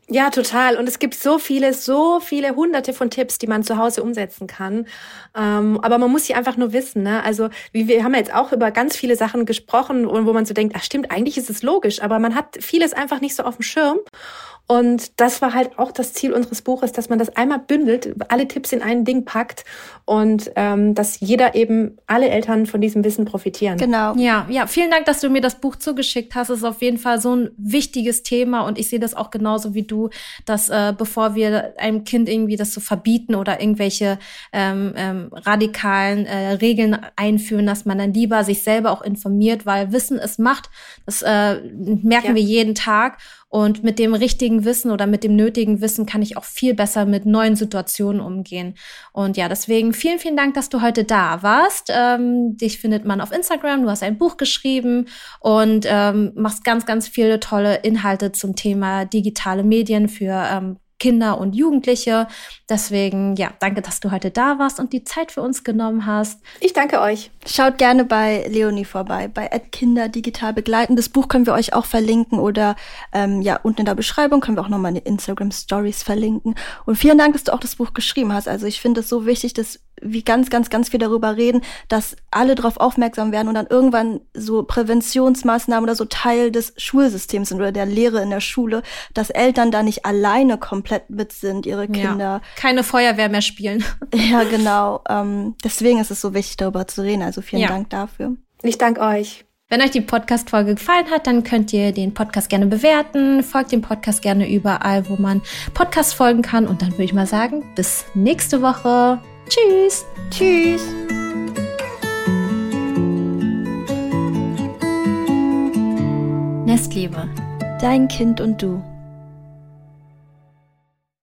Ja, total. Und es gibt so viele, so viele hunderte von Tipps, die man zu Hause umsetzen kann. Ähm, aber man muss sie einfach nur wissen. Ne? Also wie wir haben jetzt auch über ganz viele Sachen gesprochen, wo man so denkt, ach stimmt, eigentlich ist es logisch, aber man hat vieles einfach nicht so auf dem Schirm. Und das war halt auch das Ziel unseres Buches, dass man das einmal bündelt, alle Tipps in ein Ding packt und ähm, dass jeder eben, alle Eltern von diesem Wissen profitieren. Genau. Ja, ja, vielen Dank, dass du mir das Buch zugeschickt hast. Es ist auf jeden Fall so ein wichtiges Thema und ich sehe das auch genauso wie du, dass äh, bevor wir einem Kind irgendwie das so verbieten oder irgendwelche ähm, ähm, radikalen äh, Regeln einführen, dass man dann lieber sich selber auch informiert, weil Wissen es macht. Das äh, merken ja. wir jeden Tag. Und mit dem richtigen Wissen oder mit dem nötigen Wissen kann ich auch viel besser mit neuen Situationen umgehen. Und ja, deswegen vielen, vielen Dank, dass du heute da warst. Ähm, dich findet man auf Instagram. Du hast ein Buch geschrieben und ähm, machst ganz, ganz viele tolle Inhalte zum Thema digitale Medien für ähm, Kinder und Jugendliche. Deswegen, ja, danke, dass du heute da warst und die Zeit für uns genommen hast. Ich danke euch. Schaut gerne bei Leonie vorbei, bei Kinder digital begleiten. Das Buch können wir euch auch verlinken oder ähm, ja, unten in der Beschreibung können wir auch nochmal in Instagram Stories verlinken. Und vielen Dank, dass du auch das Buch geschrieben hast. Also ich finde es so wichtig, dass wie ganz, ganz, ganz viel darüber reden, dass alle darauf aufmerksam werden und dann irgendwann so Präventionsmaßnahmen oder so Teil des Schulsystems sind oder der Lehre in der Schule, dass Eltern da nicht alleine komplett mit sind, ihre Kinder. Ja, keine Feuerwehr mehr spielen. Ja, genau. Ähm, deswegen ist es so wichtig, darüber zu reden. Also vielen ja. Dank dafür. Ich danke euch. Wenn euch die Podcast-Folge gefallen hat, dann könnt ihr den Podcast gerne bewerten. Folgt dem Podcast gerne überall, wo man Podcast folgen kann. Und dann würde ich mal sagen, bis nächste Woche. Tschüss. Tschüss. Nestliebe. Dein Kind und du.